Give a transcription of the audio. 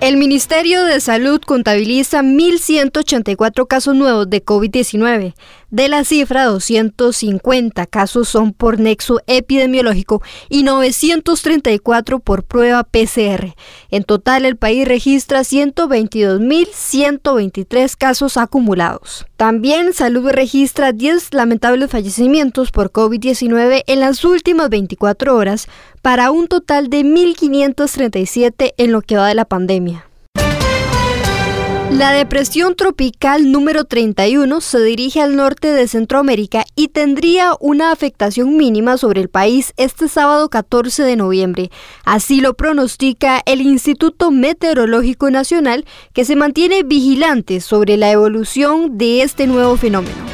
El Ministerio de Salud contabiliza 1.184 casos nuevos de COVID-19. De la cifra, 250 casos son por nexo epidemiológico y 934 por prueba PCR. En total, el país registra 122.123 casos acumulados. También Salud registra 10 lamentables fallecimientos por COVID-19 en las últimas 24 horas para un total de 1.537 en lo que va de la pandemia. La depresión tropical número 31 se dirige al norte de Centroamérica y tendría una afectación mínima sobre el país este sábado 14 de noviembre. Así lo pronostica el Instituto Meteorológico Nacional, que se mantiene vigilante sobre la evolución de este nuevo fenómeno.